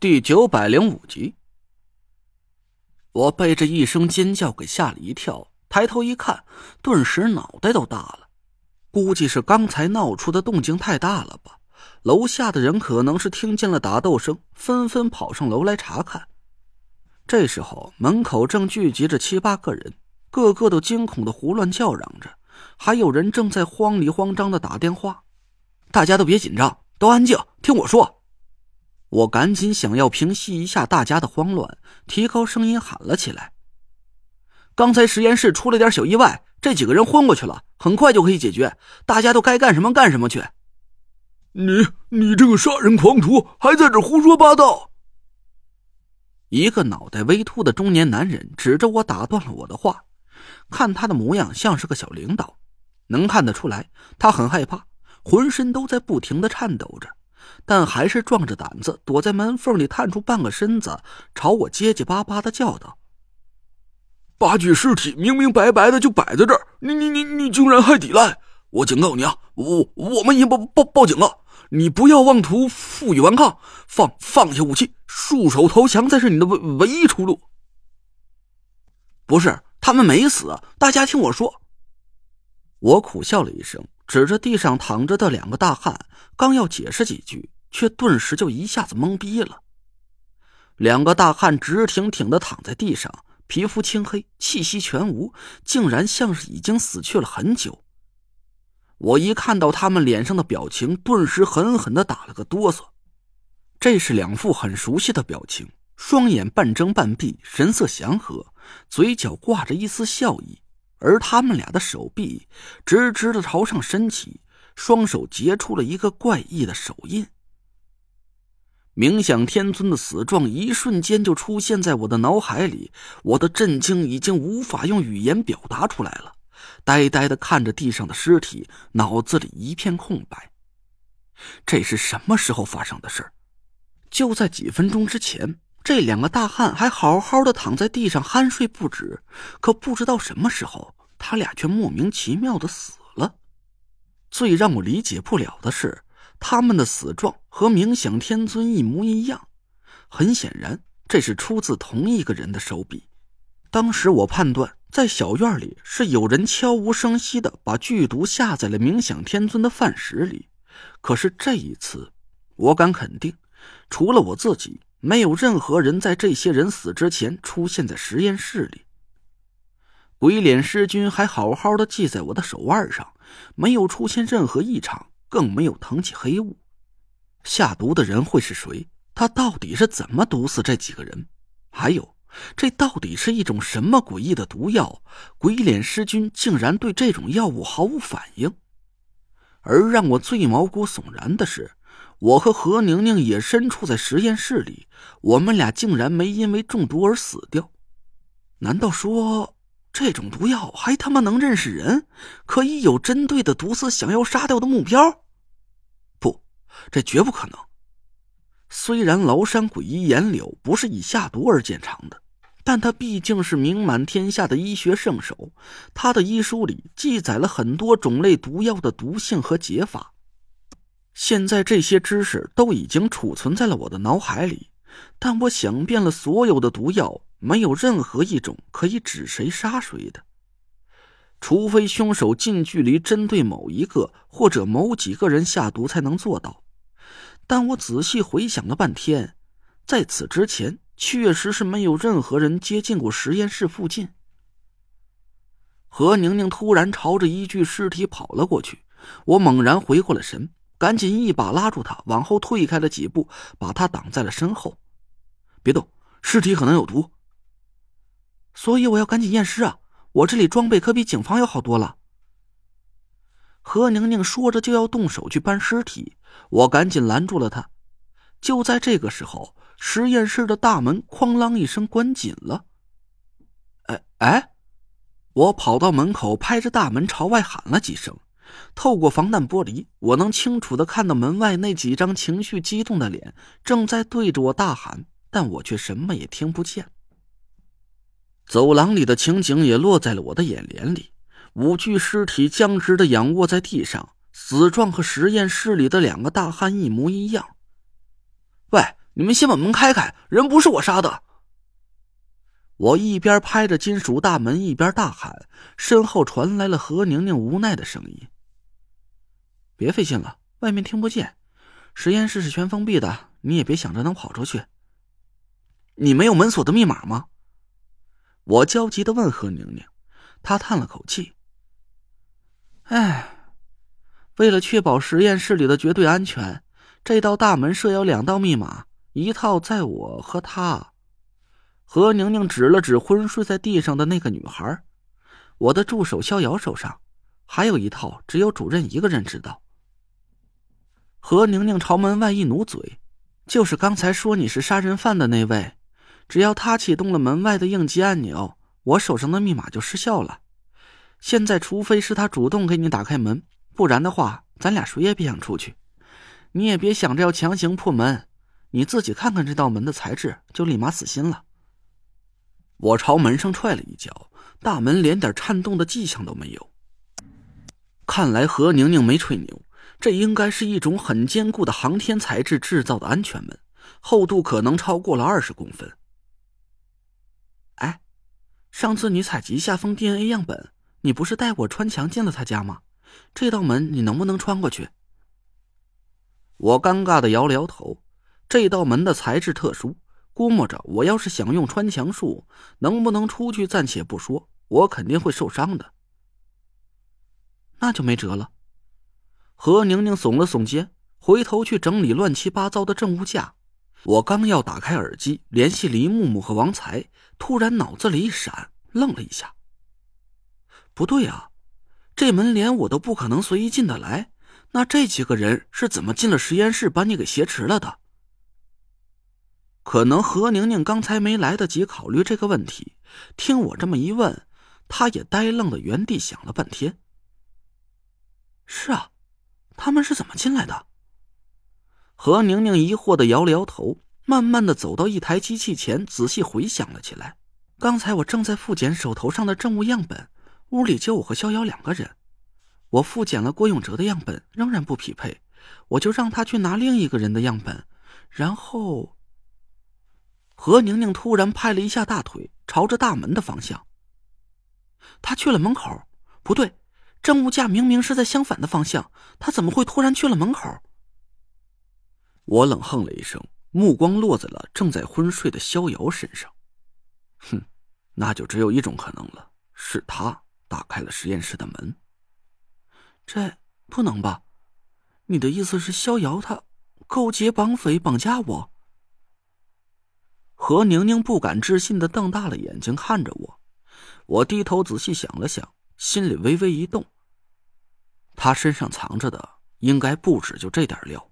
第九百零五集，我被这一声尖叫给吓了一跳，抬头一看，顿时脑袋都大了。估计是刚才闹出的动静太大了吧？楼下的人可能是听见了打斗声，纷纷跑上楼来查看。这时候，门口正聚集着七八个人，个个都惊恐的胡乱叫嚷着，还有人正在慌里慌张的打电话。大家都别紧张，都安静，听我说。我赶紧想要平息一下大家的慌乱，提高声音喊了起来：“刚才实验室出了点小意外，这几个人昏过去了，很快就可以解决。大家都该干什么干什么去。”你你这个杀人狂徒，还在这胡说八道！一个脑袋微秃的中年男人指着我打断了我的话，看他的模样像是个小领导，能看得出来他很害怕，浑身都在不停的颤抖着。但还是壮着胆子躲在门缝里探出半个身子，朝我结结巴巴的叫道：“八具尸体明明白白的就摆在这儿，你你你你竟然还抵赖！我警告你啊，我我们已经报报报警了，你不要妄图负隅顽抗，放放下武器，束手投降才是你的唯唯一出路。”不是，他们没死，大家听我说。我苦笑了一声。指着地上躺着的两个大汉，刚要解释几句，却顿时就一下子懵逼了。两个大汉直挺挺的躺在地上，皮肤青黑，气息全无，竟然像是已经死去了很久。我一看到他们脸上的表情，顿时狠狠的打了个哆嗦。这是两副很熟悉的表情，双眼半睁半闭，神色祥和，嘴角挂着一丝笑意。而他们俩的手臂直直的朝上伸起，双手结出了一个怪异的手印。冥想天尊的死状一瞬间就出现在我的脑海里，我的震惊已经无法用语言表达出来了。呆呆的看着地上的尸体，脑子里一片空白。这是什么时候发生的事就在几分钟之前。这两个大汉还好好的躺在地上酣睡不止，可不知道什么时候，他俩却莫名其妙的死了。最让我理解不了的是，他们的死状和冥想天尊一模一样。很显然，这是出自同一个人的手笔。当时我判断，在小院里是有人悄无声息的把剧毒下在了冥想天尊的饭食里。可是这一次，我敢肯定，除了我自己。没有任何人在这些人死之前出现在实验室里。鬼脸尸君还好好的系在我的手腕上，没有出现任何异常，更没有腾起黑雾。下毒的人会是谁？他到底是怎么毒死这几个人？还有，这到底是一种什么诡异的毒药？鬼脸尸君竟然对这种药物毫无反应。而让我最毛骨悚然的是。我和何宁宁也身处在实验室里，我们俩竟然没因为中毒而死掉。难道说这种毒药还他妈能认识人，可以有针对的毒死想要杀掉的目标？不，这绝不可能。虽然崂山鬼医颜柳不是以下毒而见长的，但他毕竟是名满天下的医学圣手，他的医书里记载了很多种类毒药的毒性和解法。现在这些知识都已经储存在了我的脑海里，但我想遍了所有的毒药，没有任何一种可以指谁杀谁的，除非凶手近距离针对某一个或者某几个人下毒才能做到。但我仔细回想了半天，在此之前确实是没有任何人接近过实验室附近。何宁宁突然朝着一具尸体跑了过去，我猛然回过了神。赶紧一把拉住他，往后退开了几步，把他挡在了身后。别动，尸体可能有毒，所以我要赶紧验尸啊！我这里装备可比警方要好多了。何宁宁说着就要动手去搬尸体，我赶紧拦住了他。就在这个时候，实验室的大门哐啷一声关紧了。哎哎！我跑到门口，拍着大门朝外喊了几声。透过防弹玻璃，我能清楚的看到门外那几张情绪激动的脸正在对着我大喊，但我却什么也听不见。走廊里的情景也落在了我的眼帘里，五具尸体僵直的仰卧在地上，死状和实验室里的两个大汉一模一样。喂，你们先把门开开，人不是我杀的。我一边拍着金属大门，一边大喊，身后传来了何宁宁无奈的声音：“别费劲了，外面听不见。实验室是全封闭的，你也别想着能跑出去。你没有门锁的密码吗？”我焦急的问何宁宁，她叹了口气：“哎，为了确保实验室里的绝对安全，这道大门设有两道密码，一套在我和他。”何宁宁指了指昏睡在地上的那个女孩，我的助手逍遥手上还有一套，只有主任一个人知道。何宁宁朝门外一努嘴，就是刚才说你是杀人犯的那位，只要他启动了门外的应急按钮，我手上的密码就失效了。现在，除非是他主动给你打开门，不然的话，咱俩谁也别想出去。你也别想着要强行破门，你自己看看这道门的材质，就立马死心了。我朝门上踹了一脚，大门连点颤动的迹象都没有。看来何宁宁没吹牛，这应该是一种很坚固的航天材质制造的安全门，厚度可能超过了二十公分。哎，上次你采集下封 DNA 样本，你不是带我穿墙进了他家吗？这道门你能不能穿过去？我尴尬的摇了摇头，这道门的材质特殊。估摸着，我要是想用穿墙术，能不能出去暂且不说，我肯定会受伤的。那就没辙了。何宁宁耸了耸肩，回头去整理乱七八糟的证物架。我刚要打开耳机联系黎木木和王才，突然脑子里一闪，愣了一下。不对啊，这门连我都不可能随意进得来，那这几个人是怎么进了实验室，把你给挟持了的？可能何宁宁刚才没来得及考虑这个问题，听我这么一问，她也呆愣的原地想了半天。是啊，他们是怎么进来的？何宁宁疑惑的摇了摇头，慢慢的走到一台机器前，仔细回想了起来。刚才我正在复检手头上的证物样本，屋里就我和逍遥两个人。我复检了郭永哲的样本，仍然不匹配，我就让他去拿另一个人的样本，然后。何宁宁突然拍了一下大腿，朝着大门的方向。他去了门口，不对，证物架明明是在相反的方向，他怎么会突然去了门口？我冷哼了一声，目光落在了正在昏睡的逍遥身上。哼，那就只有一种可能了，是他打开了实验室的门。这不能吧？你的意思是逍遥他勾结绑匪绑架我？何宁宁不敢置信的瞪大了眼睛看着我，我低头仔细想了想，心里微微一动。他身上藏着的应该不止就这点料。